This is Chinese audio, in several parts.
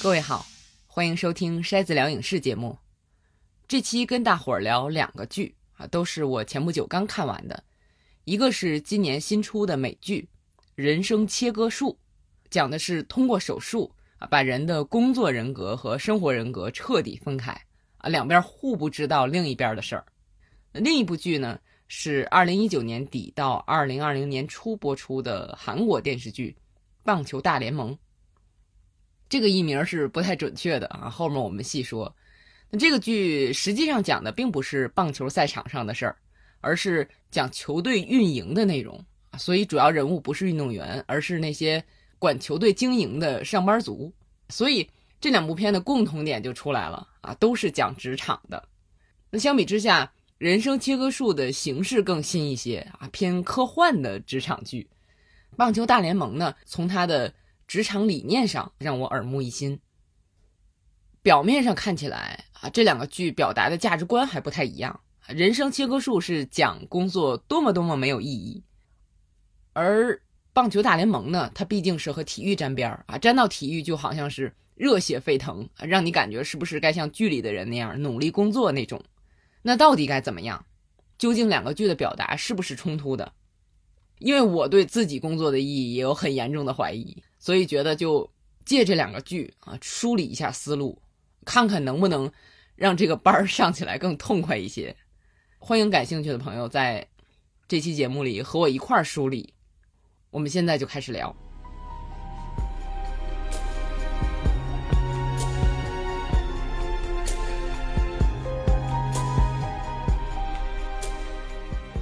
各位好，欢迎收听筛子聊影视节目。这期跟大伙儿聊两个剧啊，都是我前不久刚看完的。一个是今年新出的美剧《人生切割术》，讲的是通过手术啊，把人的工作人格和生活人格彻底分开啊，两边互不知道另一边的事儿。另一部剧呢，是二零一九年底到二零二零年初播出的韩国电视剧《棒球大联盟》。这个译名是不太准确的啊，后面我们细说。那这个剧实际上讲的并不是棒球赛场上的事儿，而是讲球队运营的内容所以主要人物不是运动员，而是那些管球队经营的上班族。所以这两部片的共同点就出来了啊，都是讲职场的。那相比之下，《人生切割术》的形式更新一些啊，偏科幻的职场剧。《棒球大联盟》呢，从它的职场理念上让我耳目一新。表面上看起来啊，这两个剧表达的价值观还不太一样。人生切割术是讲工作多么多么没有意义，而棒球大联盟呢，它毕竟是和体育沾边儿啊，沾到体育就好像是热血沸腾，让你感觉是不是该像剧里的人那样努力工作那种？那到底该怎么样？究竟两个剧的表达是不是冲突的？因为我对自己工作的意义也有很严重的怀疑。所以觉得就借这两个剧啊，梳理一下思路，看看能不能让这个班儿上起来更痛快一些。欢迎感兴趣的朋友在这期节目里和我一块儿梳理。我们现在就开始聊。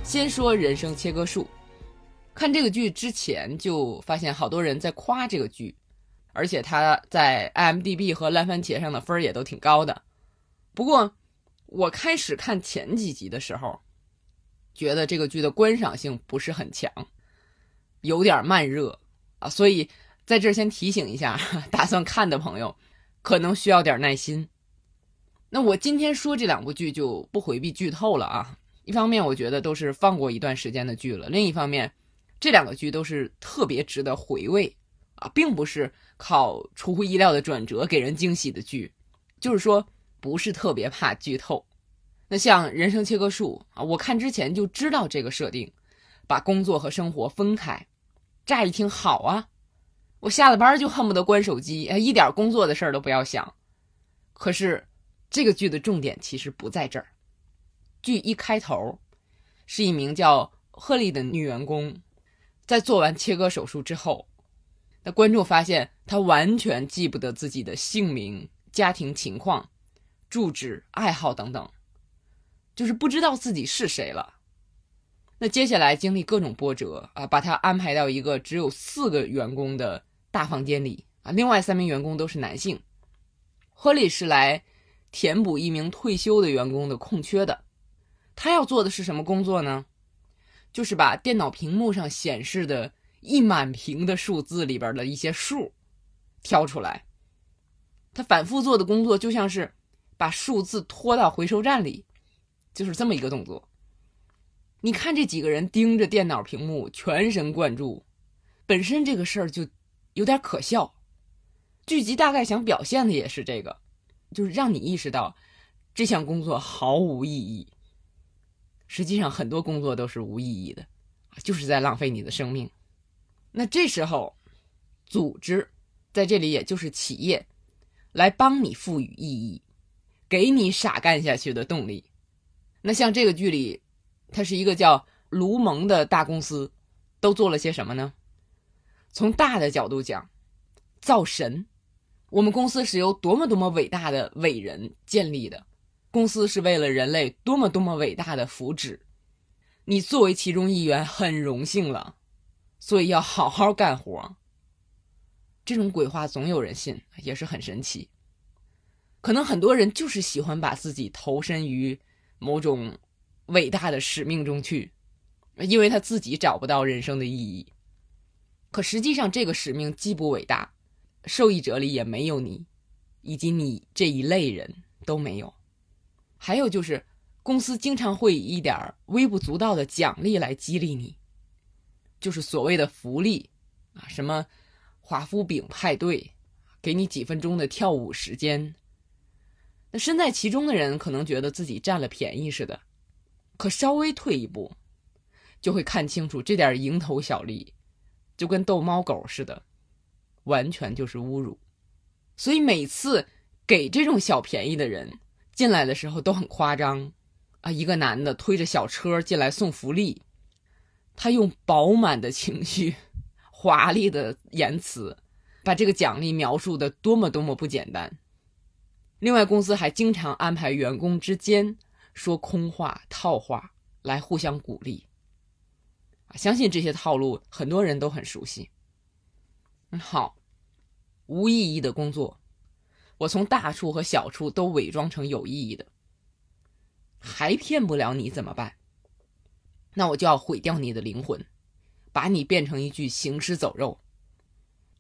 先说人生切割术。看这个剧之前就发现好多人在夸这个剧，而且它在 IMDB 和烂番茄上的分儿也都挺高的。不过我开始看前几集的时候，觉得这个剧的观赏性不是很强，有点慢热啊。所以在这儿先提醒一下，打算看的朋友可能需要点耐心。那我今天说这两部剧就不回避剧透了啊。一方面我觉得都是放过一段时间的剧了，另一方面。这两个剧都是特别值得回味啊，并不是靠出乎意料的转折给人惊喜的剧，就是说不是特别怕剧透。那像《人生切割术》啊，我看之前就知道这个设定，把工作和生活分开，乍一听好啊，我下了班就恨不得关手机，一点工作的事儿都不要想。可是这个剧的重点其实不在这儿。剧一开头是一名叫赫利的女员工。在做完切割手术之后，那观众发现他完全记不得自己的姓名、家庭情况、住址、爱好等等，就是不知道自己是谁了。那接下来经历各种波折啊，把他安排到一个只有四个员工的大房间里啊，另外三名员工都是男性。亨利是来填补一名退休的员工的空缺的，他要做的是什么工作呢？就是把电脑屏幕上显示的一满屏的数字里边的一些数挑出来。他反复做的工作就像是把数字拖到回收站里，就是这么一个动作。你看这几个人盯着电脑屏幕，全神贯注，本身这个事儿就有点可笑。剧集大概想表现的也是这个，就是让你意识到这项工作毫无意义。实际上，很多工作都是无意义的，就是在浪费你的生命。那这时候，组织在这里也就是企业，来帮你赋予意义，给你傻干下去的动力。那像这个剧里，它是一个叫卢蒙的大公司，都做了些什么呢？从大的角度讲，造神。我们公司是由多么多么伟大的伟人建立的。公司是为了人类多么多么伟大的福祉，你作为其中一员很荣幸了，所以要好好干活。这种鬼话总有人信，也是很神奇。可能很多人就是喜欢把自己投身于某种伟大的使命中去，因为他自己找不到人生的意义。可实际上，这个使命既不伟大，受益者里也没有你，以及你这一类人都没有。还有就是，公司经常会以一点微不足道的奖励来激励你，就是所谓的福利啊，什么华夫饼派对、给你几分钟的跳舞时间。那身在其中的人可能觉得自己占了便宜似的，可稍微退一步，就会看清楚这点蝇头小利，就跟逗猫狗似的，完全就是侮辱。所以每次给这种小便宜的人进来的时候都很夸张，啊，一个男的推着小车进来送福利，他用饱满的情绪、华丽的言辞，把这个奖励描述的多么多么不简单。另外，公司还经常安排员工之间说空话、套话来互相鼓励。相信这些套路很多人都很熟悉。嗯，好。无意义的工作，我从大处和小处都伪装成有意义的，还骗不了你怎么办？那我就要毁掉你的灵魂，把你变成一具行尸走肉，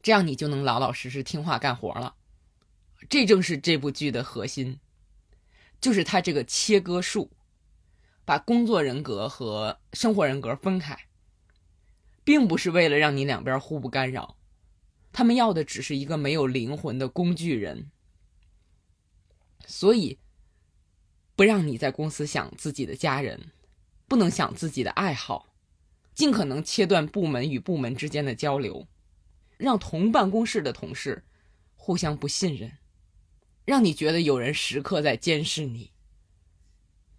这样你就能老老实实听话干活了。这正是这部剧的核心，就是它这个切割术，把工作人格和生活人格分开，并不是为了让你两边互不干扰。他们要的只是一个没有灵魂的工具人，所以不让你在公司想自己的家人，不能想自己的爱好，尽可能切断部门与部门之间的交流，让同办公室的同事互相不信任，让你觉得有人时刻在监视你。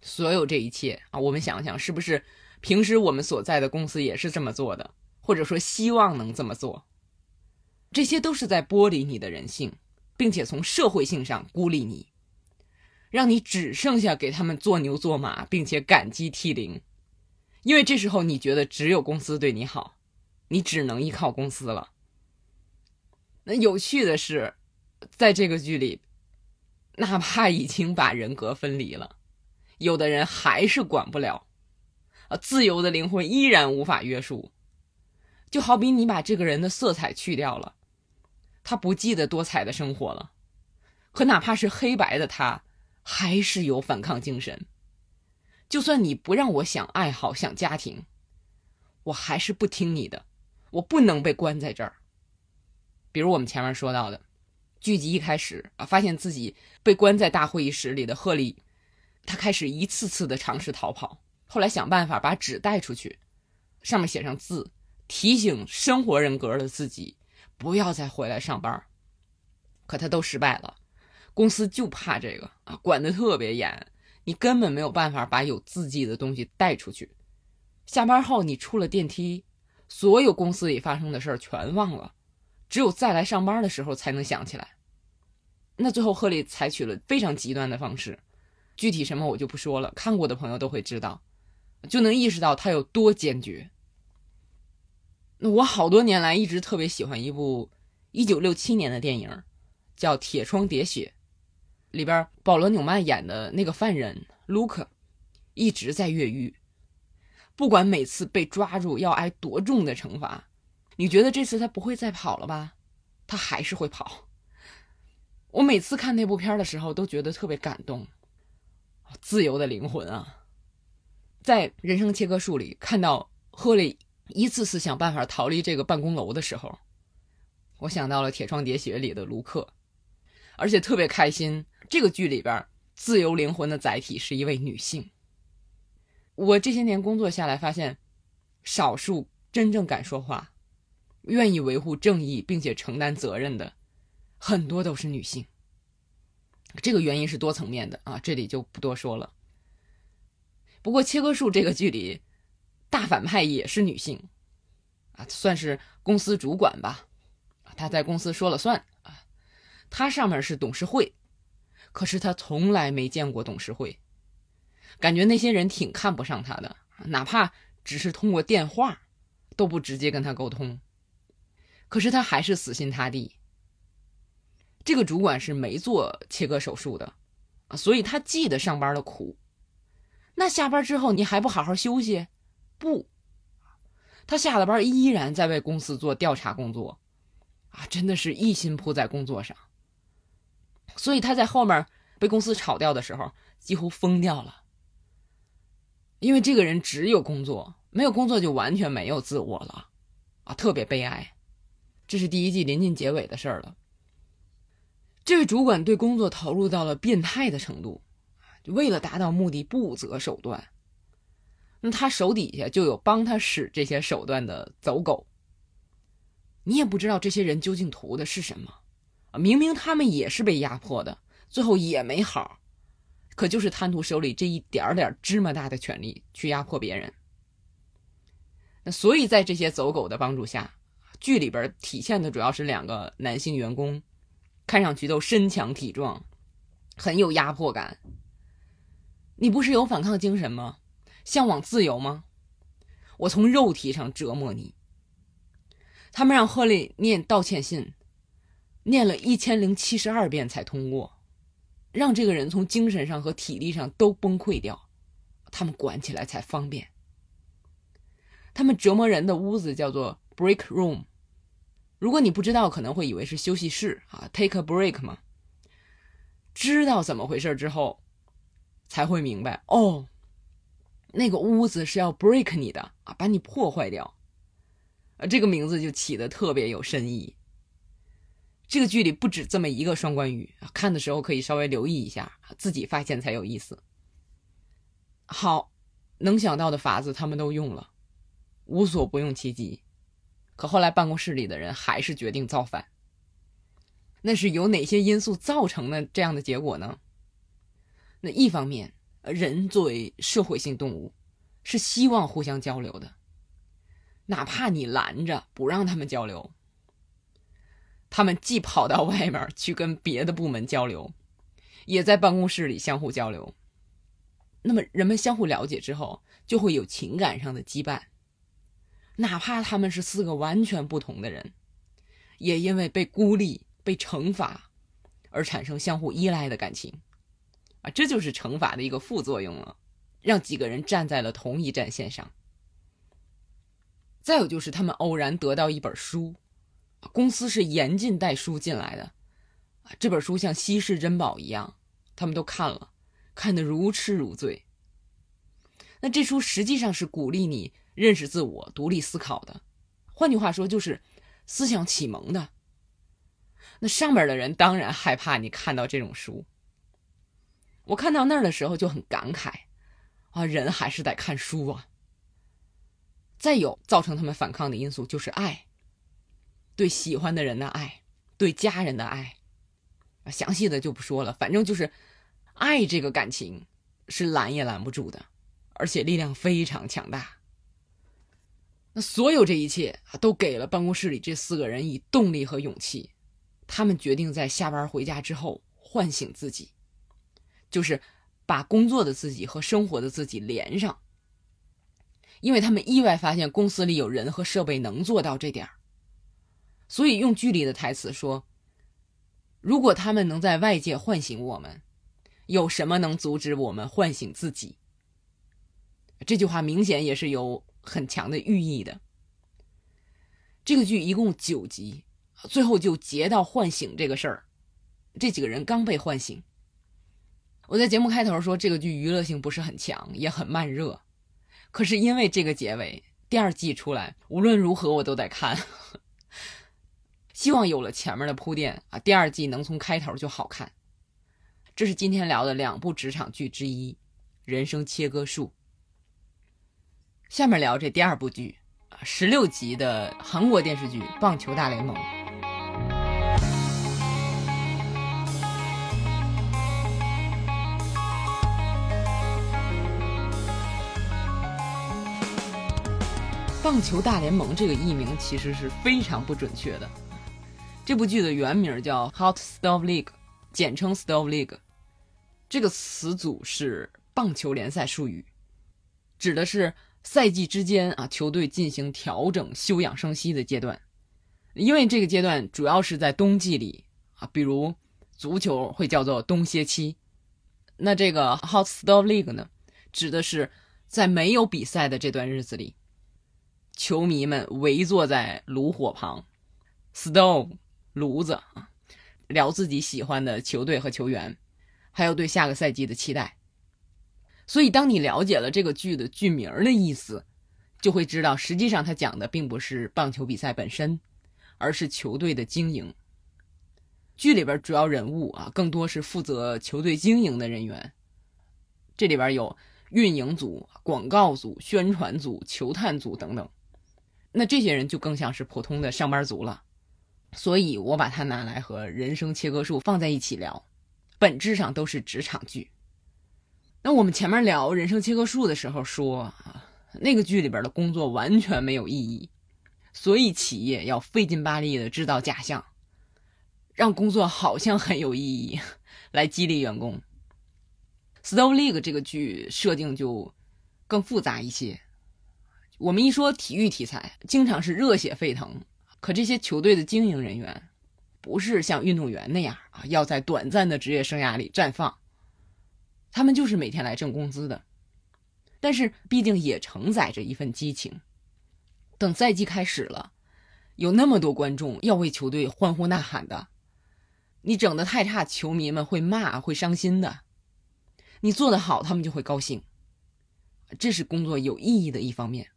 所有这一切啊，我们想想，是不是平时我们所在的公司也是这么做的，或者说希望能这么做？这些都是在剥离你的人性，并且从社会性上孤立你，让你只剩下给他们做牛做马，并且感激涕零。因为这时候你觉得只有公司对你好，你只能依靠公司了。那有趣的是，在这个剧里，哪怕已经把人格分离了，有的人还是管不了，啊，自由的灵魂依然无法约束。就好比你把这个人的色彩去掉了。他不记得多彩的生活了，可哪怕是黑白的他，还是有反抗精神。就算你不让我想爱好、想家庭，我还是不听你的。我不能被关在这儿。比如我们前面说到的，剧集一开始啊，发现自己被关在大会议室里的赫利，他开始一次次的尝试逃跑，后来想办法把纸带出去，上面写上字，提醒生活人格的自己。不要再回来上班，可他都失败了。公司就怕这个啊，管得特别严，你根本没有办法把有字迹的东西带出去。下班后你出了电梯，所有公司里发生的事儿全忘了，只有再来上班的时候才能想起来。那最后赫利采取了非常极端的方式，具体什么我就不说了，看过的朋友都会知道，就能意识到他有多坚决。那我好多年来一直特别喜欢一部一九六七年的电影，叫《铁窗喋血》，里边保罗纽曼演的那个犯人卢克，一直在越狱，不管每次被抓住要挨多重的惩罚，你觉得这次他不会再跑了吧？他还是会跑。我每次看那部片的时候都觉得特别感动，自由的灵魂啊，在人生切割术里看到赫利。一次次想办法逃离这个办公楼的时候，我想到了《铁窗喋血》里的卢克，而且特别开心。这个剧里边，自由灵魂的载体是一位女性。我这些年工作下来发现，少数真正敢说话、愿意维护正义并且承担责任的，很多都是女性。这个原因是多层面的啊，这里就不多说了。不过《切割术》这个剧里。大反派也是女性，啊，算是公司主管吧，她在公司说了算啊。她上面是董事会，可是他从来没见过董事会，感觉那些人挺看不上他的，哪怕只是通过电话，都不直接跟他沟通。可是他还是死心塌地。这个主管是没做切割手术的，啊，所以他记得上班的苦。那下班之后你还不好好休息？不，他下了班依然在为公司做调查工作，啊，真的是一心扑在工作上。所以他在后面被公司炒掉的时候，几乎疯掉了。因为这个人只有工作，没有工作就完全没有自我了，啊，特别悲哀。这是第一季临近结尾的事儿了。这位主管对工作投入到了变态的程度，为了达到目的不择手段。那他手底下就有帮他使这些手段的走狗。你也不知道这些人究竟图的是什么！明明他们也是被压迫的，最后也没好，可就是贪图手里这一点点芝麻大的权利去压迫别人。那所以在这些走狗的帮助下，剧里边体现的主要是两个男性员工，看上去都身强体壮，很有压迫感。你不是有反抗精神吗？向往自由吗？我从肉体上折磨你。他们让赫利念道歉信，念了一千零七十二遍才通过，让这个人从精神上和体力上都崩溃掉，他们管起来才方便。他们折磨人的屋子叫做 break room，如果你不知道，可能会以为是休息室啊，take a break 嘛。知道怎么回事之后，才会明白哦。那个屋子是要 break 你的啊，把你破坏掉，呃，这个名字就起的特别有深意。这个剧里不止这么一个双关语，看的时候可以稍微留意一下，自己发现才有意思。好，能想到的法子他们都用了，无所不用其极。可后来办公室里的人还是决定造反。那是由哪些因素造成的这样的结果呢？那一方面。人作为社会性动物，是希望互相交流的，哪怕你拦着不让他们交流，他们既跑到外面去跟别的部门交流，也在办公室里相互交流。那么人们相互了解之后，就会有情感上的羁绊，哪怕他们是四个完全不同的人，也因为被孤立、被惩罚而产生相互依赖的感情。啊，这就是惩罚的一个副作用了，让几个人站在了同一战线上。再有就是他们偶然得到一本书，公司是严禁带书进来的，这本书像稀世珍宝一样，他们都看了，看得如痴如醉。那这书实际上是鼓励你认识自我、独立思考的，换句话说就是思想启蒙的。那上边的人当然害怕你看到这种书。我看到那儿的时候就很感慨，啊，人还是得看书啊。再有造成他们反抗的因素就是爱，对喜欢的人的爱，对家人的爱，详细的就不说了。反正就是爱这个感情是拦也拦不住的，而且力量非常强大。那所有这一切啊，都给了办公室里这四个人以动力和勇气。他们决定在下班回家之后唤醒自己。就是把工作的自己和生活的自己连上，因为他们意外发现公司里有人和设备能做到这点儿所以用剧里的台词说：“如果他们能在外界唤醒我们，有什么能阻止我们唤醒自己？”这句话明显也是有很强的寓意的。这个剧一共九集，最后就截到唤醒这个事儿，这几个人刚被唤醒。我在节目开头说这个剧娱乐性不是很强，也很慢热，可是因为这个结尾，第二季出来，无论如何我都得看。希望有了前面的铺垫啊，第二季能从开头就好看。这是今天聊的两部职场剧之一，《人生切割术》。下面聊这第二部剧啊，十六集的韩国电视剧《棒球大联盟》。棒球大联盟这个译名其实是非常不准确的。这部剧的原名叫 Hot Stove League，简称 Stove League。这个词组是棒球联赛术语，指的是赛季之间啊球队进行调整、休养生息的阶段。因为这个阶段主要是在冬季里啊，比如足球会叫做冬歇期。那这个 Hot Stove League 呢，指的是在没有比赛的这段日子里。球迷们围坐在炉火旁，stove 炉子啊，聊自己喜欢的球队和球员，还有对下个赛季的期待。所以，当你了解了这个剧的剧名的意思，就会知道，实际上它讲的并不是棒球比赛本身，而是球队的经营。剧里边主要人物啊，更多是负责球队经营的人员。这里边有运营组、广告组、宣传组、球探组等等。那这些人就更像是普通的上班族了。所以我把它拿来和《人生切割术》放在一起聊，本质上都是职场剧。那我们前面聊《人生切割术》的时候说啊，那个剧里边的工作完全没有意义，所以企业要费劲巴力的制造假象。让工作好像很有意义，来激励员工。《Stove League》这个剧设定就更复杂一些。我们一说体育题材，经常是热血沸腾，可这些球队的经营人员不是像运动员那样啊，要在短暂的职业生涯里绽放。他们就是每天来挣工资的，但是毕竟也承载着一份激情。等赛季开始了，有那么多观众要为球队欢呼呐喊的。你整的太差，球迷们会骂，会伤心的；你做的好，他们就会高兴。这是工作有意义的一方面。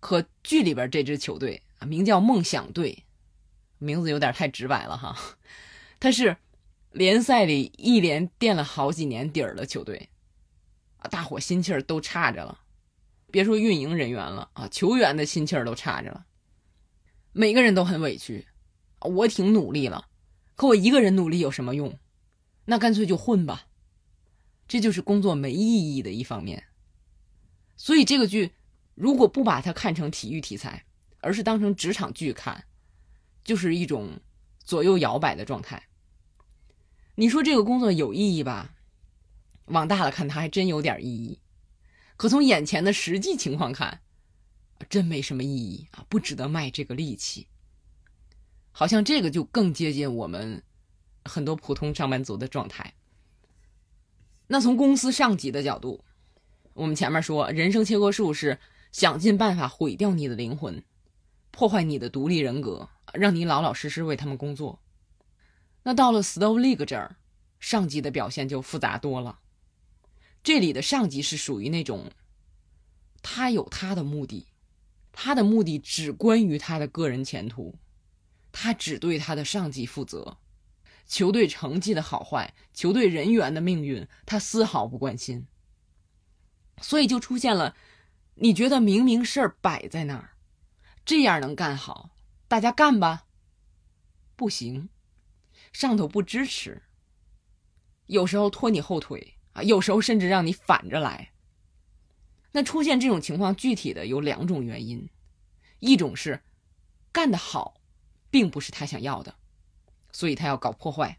可剧里边这支球队，名叫梦想队，名字有点太直白了哈。他是联赛里一连垫了好几年底儿的球队啊，大伙心气儿都差着了。别说运营人员了啊，球员的心气儿都差着了。每个人都很委屈，我挺努力了。可我一个人努力有什么用？那干脆就混吧。这就是工作没意义的一方面。所以这个剧如果不把它看成体育题材，而是当成职场剧看，就是一种左右摇摆的状态。你说这个工作有意义吧？往大了看，它还真有点意义。可从眼前的实际情况看，真没什么意义啊，不值得卖这个力气。好像这个就更接近我们很多普通上班族的状态。那从公司上级的角度，我们前面说人生切割术是想尽办法毁掉你的灵魂，破坏你的独立人格，让你老老实实为他们工作。那到了 Stove League 这儿，上级的表现就复杂多了。这里的上级是属于那种，他有他的目的，他的目的只关于他的个人前途。他只对他的上级负责，球队成绩的好坏、球队人员的命运，他丝毫不关心。所以就出现了，你觉得明明事儿摆在那儿，这样能干好，大家干吧。不行，上头不支持，有时候拖你后腿啊，有时候甚至让你反着来。那出现这种情况，具体的有两种原因，一种是干得好。并不是他想要的，所以他要搞破坏。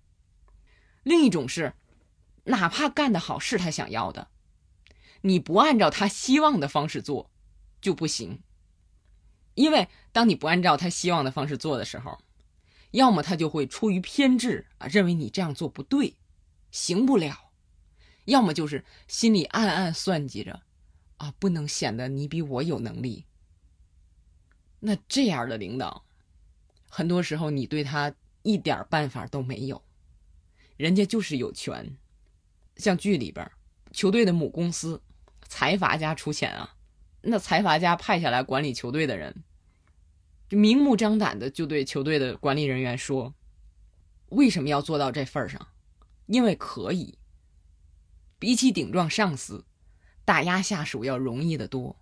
另一种是，哪怕干得好是他想要的，你不按照他希望的方式做就不行。因为当你不按照他希望的方式做的时候，要么他就会出于偏执啊，认为你这样做不对，行不了；要么就是心里暗暗算计着，啊，不能显得你比我有能力。那这样的领导。很多时候，你对他一点办法都没有，人家就是有权。像剧里边，球队的母公司财阀家出钱啊，那财阀家派下来管理球队的人，就明目张胆的就对球队的管理人员说：“为什么要做到这份儿上？因为可以。比起顶撞上司，打压下属要容易得多。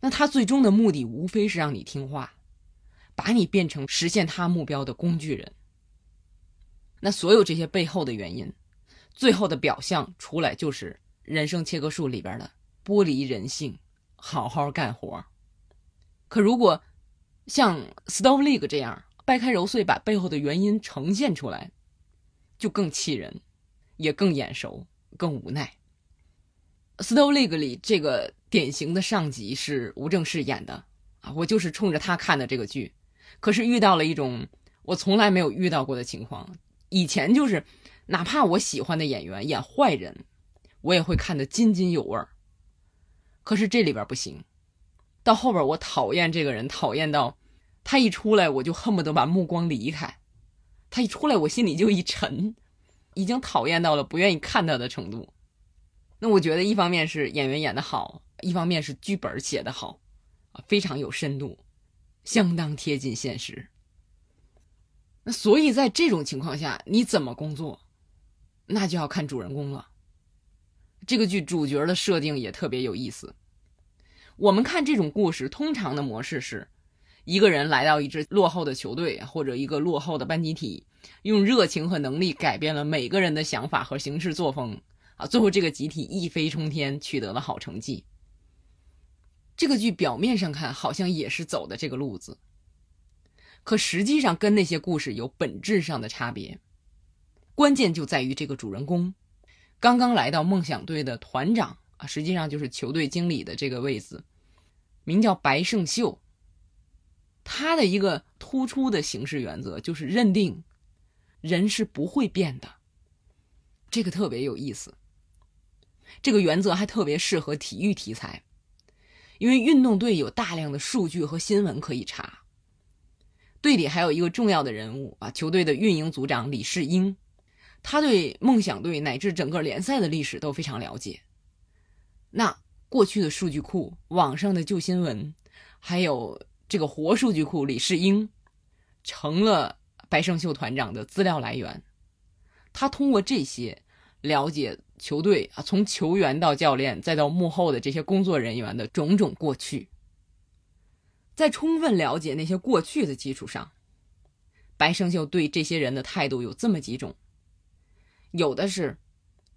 那他最终的目的，无非是让你听话。”把你变成实现他目标的工具人。那所有这些背后的原因，最后的表象出来就是《人生切割术》里边的剥离人性，好好干活。可如果像《Stove League》这样掰开揉碎，把背后的原因呈现出来，就更气人，也更眼熟，更无奈。《Stove League》里这个典型的上级是吴正式演的啊，我就是冲着他看的这个剧。可是遇到了一种我从来没有遇到过的情况。以前就是，哪怕我喜欢的演员演坏人，我也会看得津津有味儿。可是这里边不行，到后边我讨厌这个人，讨厌到他一出来我就恨不得把目光离开。他一出来我心里就一沉，已经讨厌到了不愿意看他的程度。那我觉得一方面是演员演的好，一方面是剧本写的好，啊，非常有深度。相当贴近现实。那所以在这种情况下，你怎么工作，那就要看主人公了。这个剧主角的设定也特别有意思。我们看这种故事，通常的模式是，一个人来到一支落后的球队或者一个落后的班集体，用热情和能力改变了每个人的想法和行事作风，啊，最后这个集体一飞冲天，取得了好成绩。这个剧表面上看好像也是走的这个路子，可实际上跟那些故事有本质上的差别。关键就在于这个主人公，刚刚来到梦想队的团长啊，实际上就是球队经理的这个位子。名叫白胜秀，他的一个突出的行事原则就是认定人是不会变的，这个特别有意思。这个原则还特别适合体育题材，因为运动队有大量的数据和新闻可以查。队里还有一个重要的人物啊，球队的运营组长李世英，他对梦想队乃至整个联赛的历史都非常了解。那。过去的数据库、网上的旧新闻，还有这个活数据库李世英，成了白胜秀团长的资料来源。他通过这些了解球队啊，从球员到教练，再到幕后的这些工作人员的种种过去。在充分了解那些过去的基础上，白胜秀对这些人的态度有这么几种：有的是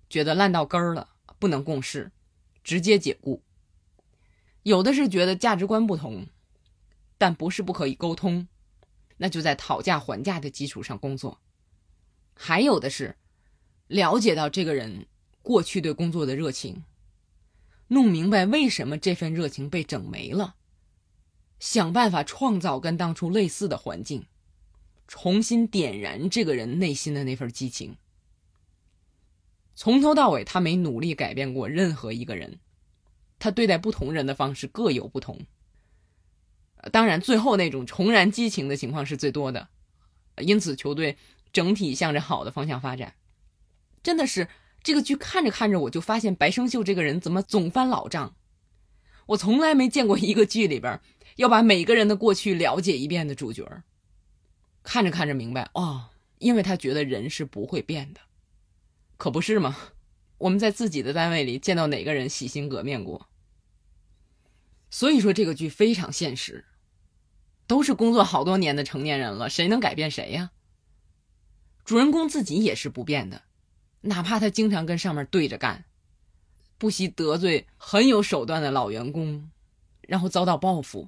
觉得烂到根儿了，不能共事。直接解雇，有的是觉得价值观不同，但不是不可以沟通，那就在讨价还价的基础上工作；还有的是了解到这个人过去对工作的热情，弄明白为什么这份热情被整没了，想办法创造跟当初类似的环境，重新点燃这个人内心的那份激情。从头到尾，他没努力改变过任何一个人，他对待不同人的方式各有不同。当然，最后那种重燃激情的情况是最多的，因此球队整体向着好的方向发展。真的是这个剧看着看着，我就发现白生秀这个人怎么总翻老账。我从来没见过一个剧里边要把每个人的过去了解一遍的主角。看着看着明白哦，因为他觉得人是不会变的。可不是吗？我们在自己的单位里见到哪个人洗心革面过？所以说这个剧非常现实，都是工作好多年的成年人了，谁能改变谁呀？主人公自己也是不变的，哪怕他经常跟上面对着干，不惜得罪很有手段的老员工，然后遭到报复，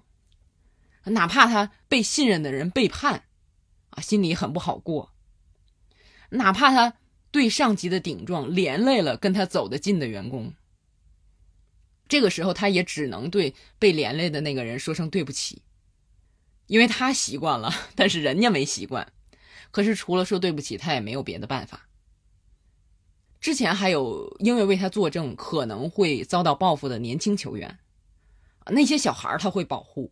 哪怕他被信任的人背叛，啊，心里很不好过，哪怕他。对上级的顶撞，连累了跟他走得近的员工。这个时候，他也只能对被连累的那个人说声对不起，因为他习惯了，但是人家没习惯。可是除了说对不起，他也没有别的办法。之前还有因为为他作证可能会遭到报复的年轻球员，那些小孩他会保护。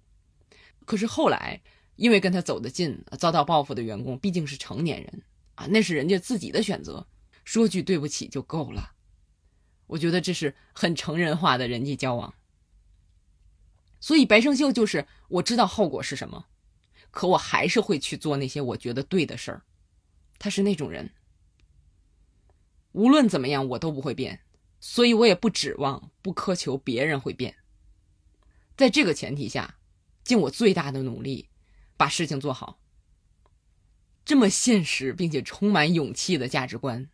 可是后来因为跟他走得近，遭到报复的员工毕竟是成年人啊，那是人家自己的选择。说句对不起就够了，我觉得这是很成人化的人际交往。所以白胜秀就是我知道后果是什么，可我还是会去做那些我觉得对的事儿。他是那种人，无论怎么样我都不会变，所以我也不指望、不苛求别人会变。在这个前提下，尽我最大的努力把事情做好。这么现实并且充满勇气的价值观。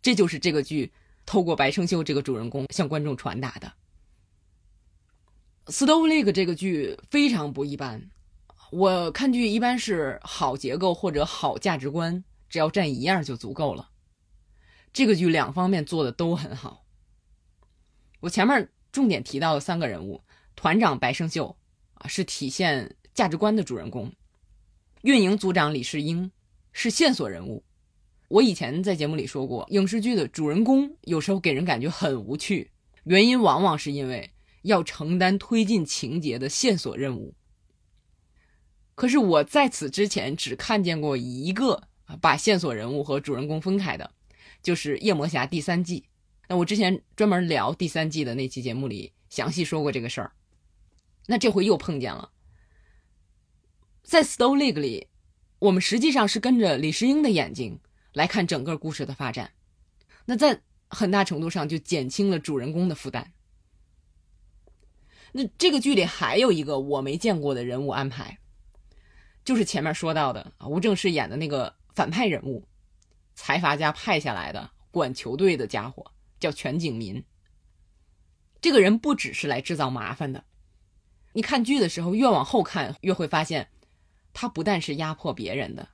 这就是这个剧透过白胜秀这个主人公向观众传达的。《Stove Lake》这个剧非常不一般，我看剧一般是好结构或者好价值观，只要占一样就足够了。这个剧两方面做的都很好。我前面重点提到的三个人物，团长白胜秀啊是体现价值观的主人公，运营组长李世英是线索人物。我以前在节目里说过，影视剧的主人公有时候给人感觉很无趣，原因往往是因为要承担推进情节的线索任务。可是我在此之前只看见过一个把线索人物和主人公分开的，就是《夜魔侠》第三季。那我之前专门聊第三季的那期节目里详细说过这个事儿。那这回又碰见了，在《Stone League》里。我们实际上是跟着李世英的眼睛来看整个故事的发展，那在很大程度上就减轻了主人公的负担。那这个剧里还有一个我没见过的人物安排，就是前面说到的吴正式演的那个反派人物，财阀家派下来的管球队的家伙，叫全景民。这个人不只是来制造麻烦的，你看剧的时候越往后看，越会发现，他不但是压迫别人的，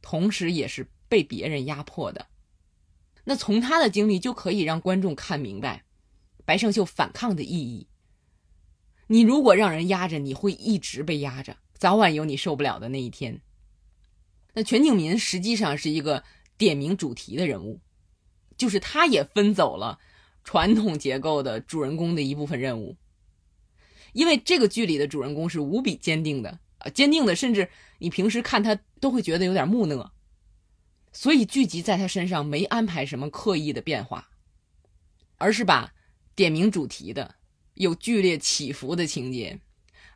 同时也是被别人压迫的。那从他的经历就可以让观众看明白，白胜秀反抗的意义。你如果让人压着，你会一直被压着，早晚有你受不了的那一天。那全景民实际上是一个点名主题的人物，就是他也分走了传统结构的主人公的一部分任务。因为这个剧里的主人公是无比坚定的啊，坚定的，甚至你平时看他都会觉得有点木讷，所以剧集在他身上没安排什么刻意的变化，而是把点名主题的。有剧烈起伏的情节，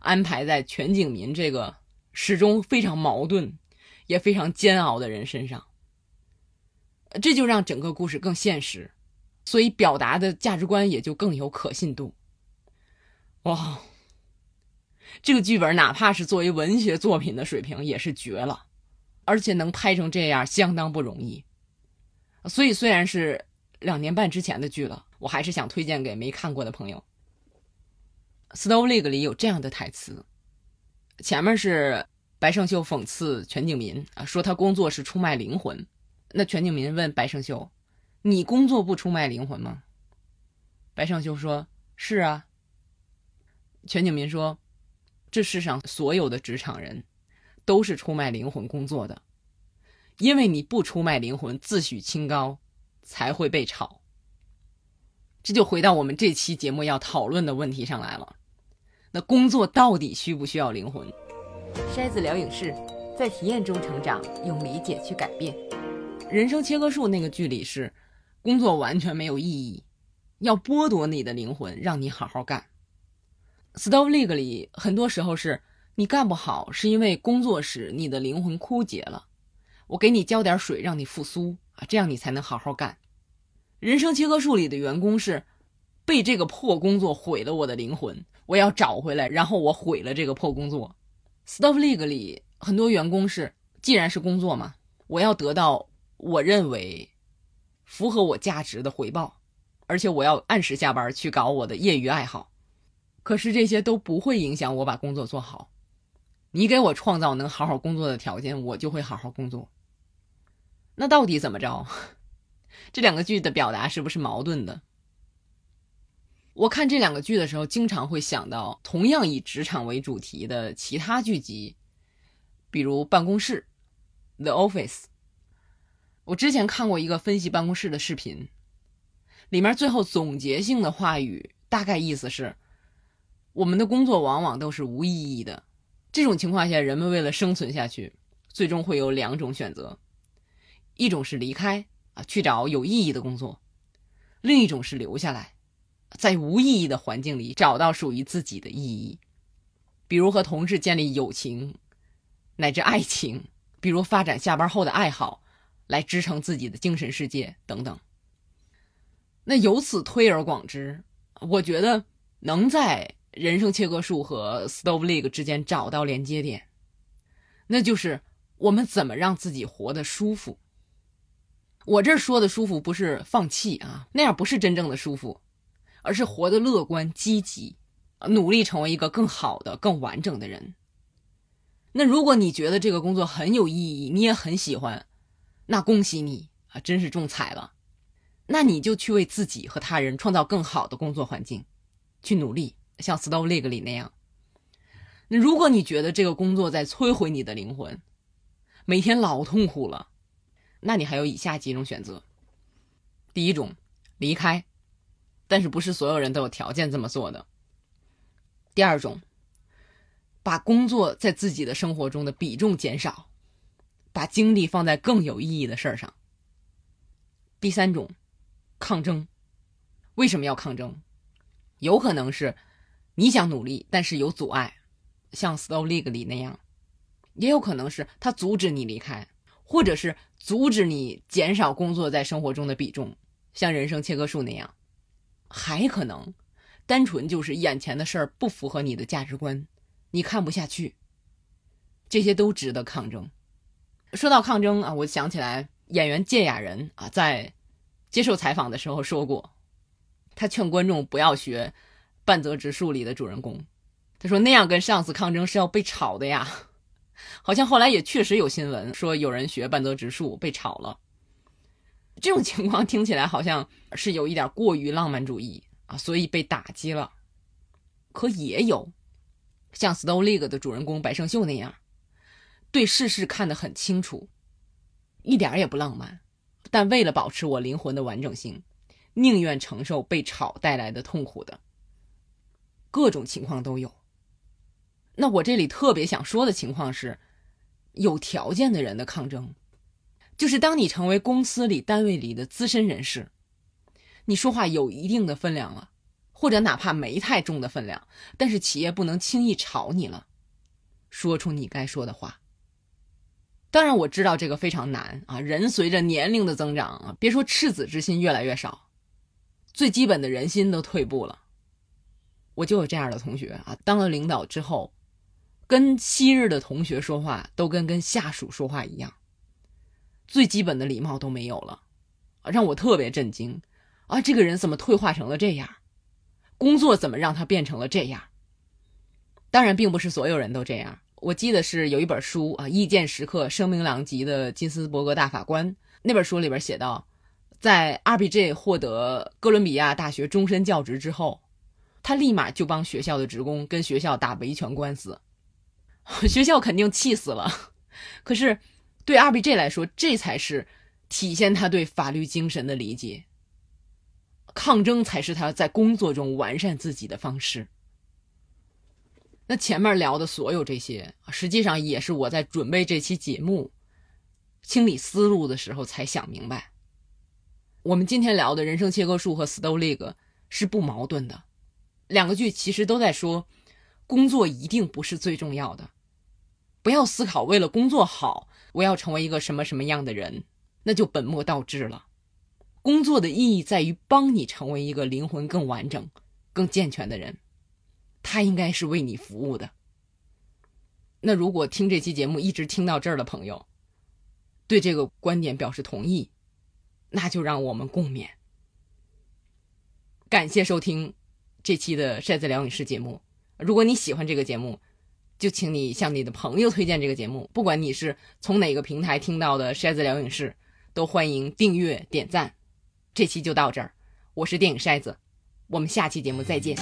安排在全景民这个始终非常矛盾、也非常煎熬的人身上，这就让整个故事更现实，所以表达的价值观也就更有可信度。哇，这个剧本哪怕是作为文学作品的水平也是绝了，而且能拍成这样相当不容易。所以虽然是两年半之前的剧了，我还是想推荐给没看过的朋友。《Snow League》里有这样的台词，前面是白胜秀讽刺全景民啊，说他工作是出卖灵魂。那全景民问白胜秀：“你工作不出卖灵魂吗？”白胜秀说：“是啊。”全景民说：“这世上所有的职场人，都是出卖灵魂工作的，因为你不出卖灵魂，自诩清高，才会被炒。”这就回到我们这期节目要讨论的问题上来了。那工作到底需不需要灵魂？筛子聊影视，在体验中成长，用理解去改变。人生切割术那个剧里是，工作完全没有意义，要剥夺你的灵魂，让你好好干。Stove League 里很多时候是你干不好，是因为工作时你的灵魂枯竭了，我给你浇点水让你复苏啊，这样你才能好好干。人生切割术里的员工是被这个破工作毁了我的灵魂。我要找回来，然后我毁了这个破工作。Stuff League 里很多员工是，既然是工作嘛，我要得到我认为符合我价值的回报，而且我要按时下班去搞我的业余爱好。可是这些都不会影响我把工作做好。你给我创造能好好工作的条件，我就会好好工作。那到底怎么着？这两个剧的表达是不是矛盾的？我看这两个剧的时候，经常会想到同样以职场为主题的其他剧集，比如《办公室》（The Office）。我之前看过一个分析办公室的视频，里面最后总结性的话语大概意思是：我们的工作往往都是无意义的。这种情况下，人们为了生存下去，最终会有两种选择：一种是离开啊，去找有意义的工作；另一种是留下来。在无意义的环境里找到属于自己的意义，比如和同事建立友情，乃至爱情；比如发展下班后的爱好，来支撑自己的精神世界等等。那由此推而广之，我觉得能在人生切割术和 Stove League 之间找到连接点，那就是我们怎么让自己活得舒服。我这说的舒服不是放弃啊，那样不是真正的舒服。而是活得乐观积极，努力成为一个更好的、更完整的人。那如果你觉得这个工作很有意义，你也很喜欢，那恭喜你啊，真是中彩了。那你就去为自己和他人创造更好的工作环境，去努力，像《Stove League》里那样。那如果你觉得这个工作在摧毁你的灵魂，每天老痛苦了，那你还有以下几种选择：第一种，离开。但是不是所有人都有条件这么做的。第二种，把工作在自己的生活中的比重减少，把精力放在更有意义的事儿上。第三种，抗争。为什么要抗争？有可能是你想努力，但是有阻碍，像《Slow League》里那样；也有可能是他阻止你离开，或者是阻止你减少工作在生活中的比重，像人生切割术那样。还可能，单纯就是眼前的事儿不符合你的价值观，你看不下去。这些都值得抗争。说到抗争啊，我想起来演员芥雅人啊，在接受采访的时候说过，他劝观众不要学半泽直树里的主人公。他说那样跟上司抗争是要被炒的呀。好像后来也确实有新闻说有人学半泽直树被炒了。这种情况听起来好像是有一点过于浪漫主义啊，所以被打击了。可也有像《Stone League》的主人公白胜秀那样。对世事看得很清楚，一点也不浪漫，但为了保持我灵魂的完整性，宁愿承受被炒带来的痛苦的各种情况都有。那我这里特别想说的情况是，有条件的人的抗争，就是当你成为公司里、单位里的资深人士，你说话有一定的分量了，或者哪怕没太重的分量，但是企业不能轻易炒你了，说出你该说的话。当然我知道这个非常难啊！人随着年龄的增长啊，别说赤子之心越来越少，最基本的人心都退步了。我就有这样的同学啊，当了领导之后，跟昔日的同学说话都跟跟下属说话一样，最基本的礼貌都没有了，让我特别震惊啊！这个人怎么退化成了这样？工作怎么让他变成了这样？当然，并不是所有人都这样。我记得是有一本书啊，《意见时刻》声名狼藉的金斯伯格大法官那本书里边写到，在 RBJ 获得哥伦比亚大学终身教职之后，他立马就帮学校的职工跟学校打维权官司，学校肯定气死了。可是对 RBJ 来说，这才是体现他对法律精神的理解。抗争才是他在工作中完善自己的方式。那前面聊的所有这些，实际上也是我在准备这期节目、清理思路的时候才想明白。我们今天聊的人生切割术和 Stone League 是不矛盾的，两个剧其实都在说，工作一定不是最重要的，不要思考为了工作好，我要成为一个什么什么样的人，那就本末倒置了。工作的意义在于帮你成为一个灵魂更完整、更健全的人。他应该是为你服务的。那如果听这期节目一直听到这儿的朋友，对这个观点表示同意，那就让我们共勉。感谢收听这期的《筛子聊影视》节目。如果你喜欢这个节目，就请你向你的朋友推荐这个节目。不管你是从哪个平台听到的《筛子疗影视》，都欢迎订阅点赞。这期就到这儿，我是电影筛子，我们下期节目再见。